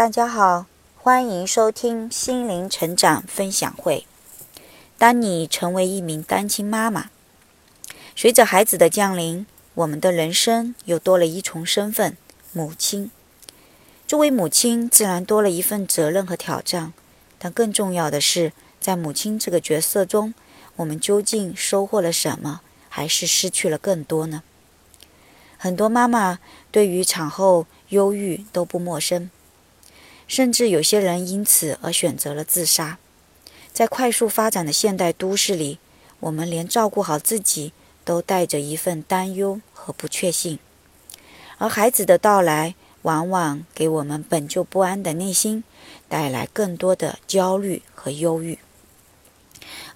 大家好，欢迎收听心灵成长分享会。当你成为一名单亲妈妈，随着孩子的降临，我们的人生又多了一重身份——母亲。作为母亲，自然多了一份责任和挑战。但更重要的是，在母亲这个角色中，我们究竟收获了什么，还是失去了更多呢？很多妈妈对于产后忧郁都不陌生。甚至有些人因此而选择了自杀。在快速发展的现代都市里，我们连照顾好自己都带着一份担忧和不确信，而孩子的到来往往给我们本就不安的内心带来更多的焦虑和忧郁，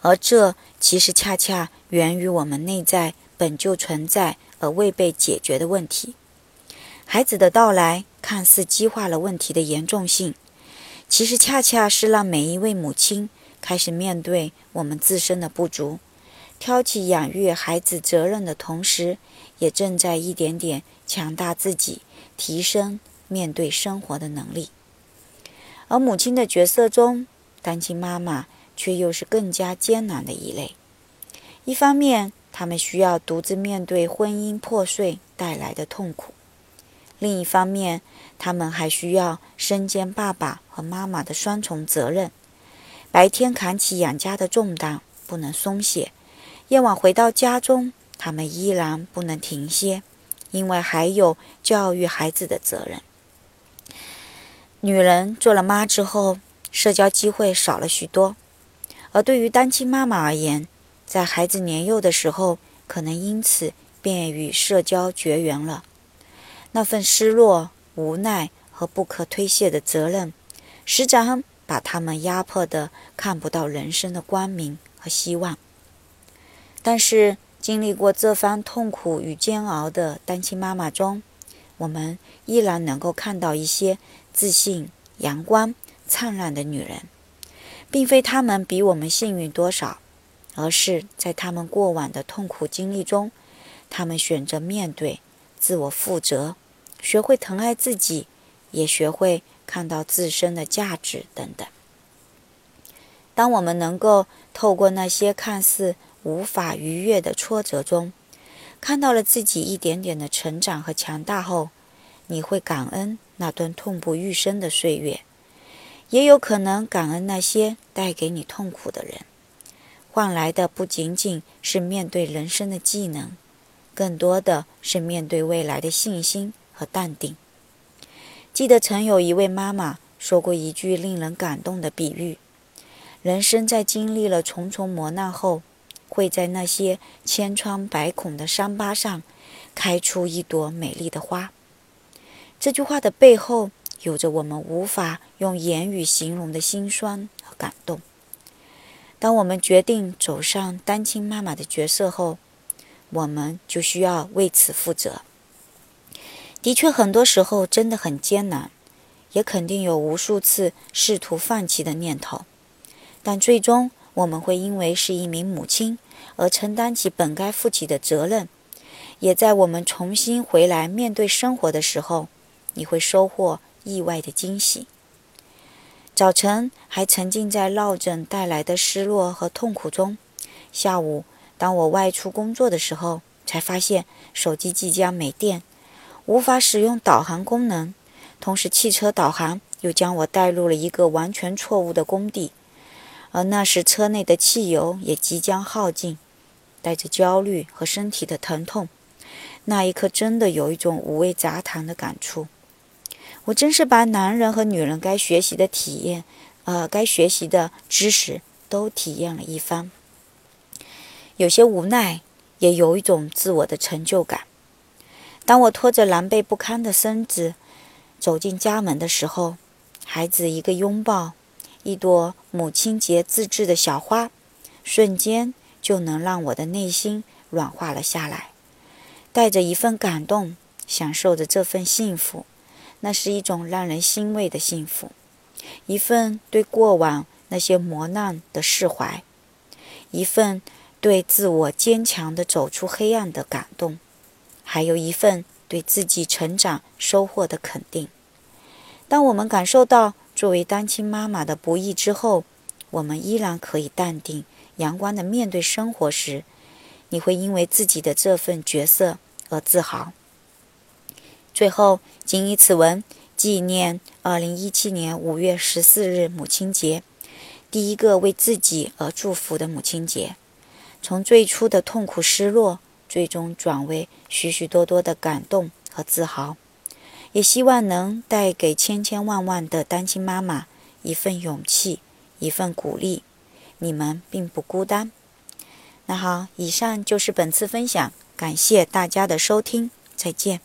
而这其实恰恰源于我们内在本就存在而未被解决的问题。孩子的到来。看似激化了问题的严重性，其实恰恰是让每一位母亲开始面对我们自身的不足，挑起养育孩子责任的同时，也正在一点点强大自己，提升面对生活的能力。而母亲的角色中，单亲妈妈却又是更加艰难的一类。一方面，她们需要独自面对婚姻破碎带来的痛苦。另一方面，他们还需要身兼爸爸和妈妈的双重责任：白天扛起养家的重担，不能松懈；夜晚回到家中，他们依然不能停歇，因为还有教育孩子的责任。女人做了妈之后，社交机会少了许多，而对于单亲妈妈而言，在孩子年幼的时候，可能因此便与社交绝缘了。那份失落、无奈和不可推卸的责任，时常把他们压迫的看不到人生的光明和希望。但是，经历过这番痛苦与煎熬的单亲妈妈中，我们依然能够看到一些自信、阳光、灿烂的女人。并非她们比我们幸运多少，而是在她们过往的痛苦经历中，她们选择面对、自我负责。学会疼爱自己，也学会看到自身的价值等等。当我们能够透过那些看似无法逾越的挫折中，看到了自己一点点的成长和强大后，你会感恩那段痛不欲生的岁月，也有可能感恩那些带给你痛苦的人，换来的不仅仅是面对人生的技能，更多的是面对未来的信心。和淡定。记得曾有一位妈妈说过一句令人感动的比喻：人生在经历了重重磨难后，会在那些千疮百孔的伤疤上开出一朵美丽的花。这句话的背后，有着我们无法用言语形容的辛酸和感动。当我们决定走上单亲妈妈的角色后，我们就需要为此负责。的确，很多时候真的很艰难，也肯定有无数次试图放弃的念头。但最终，我们会因为是一名母亲而承担起本该负起的责任。也在我们重新回来面对生活的时候，你会收获意外的惊喜。早晨还沉浸在落枕带来的失落和痛苦中，下午当我外出工作的时候，才发现手机即将没电。无法使用导航功能，同时汽车导航又将我带入了一个完全错误的工地，而那时车内的汽油也即将耗尽，带着焦虑和身体的疼痛。那一刻，真的有一种五味杂谈的感触。我真是把男人和女人该学习的体验，呃，该学习的知识都体验了一番，有些无奈，也有一种自我的成就感。当我拖着狼狈不堪的身子走进家门的时候，孩子一个拥抱，一朵母亲节自制的小花，瞬间就能让我的内心软化了下来，带着一份感动，享受着这份幸福。那是一种让人欣慰的幸福，一份对过往那些磨难的释怀，一份对自我坚强的走出黑暗的感动。还有一份对自己成长收获的肯定。当我们感受到作为单亲妈妈的不易之后，我们依然可以淡定、阳光的面对生活时，你会因为自己的这份角色而自豪。最后，谨以此文纪念二零一七年五月十四日母亲节，第一个为自己而祝福的母亲节。从最初的痛苦、失落，最终转为许许多多的感动和自豪，也希望能带给千千万万的单亲妈妈一份勇气，一份鼓励。你们并不孤单。那好，以上就是本次分享，感谢大家的收听，再见。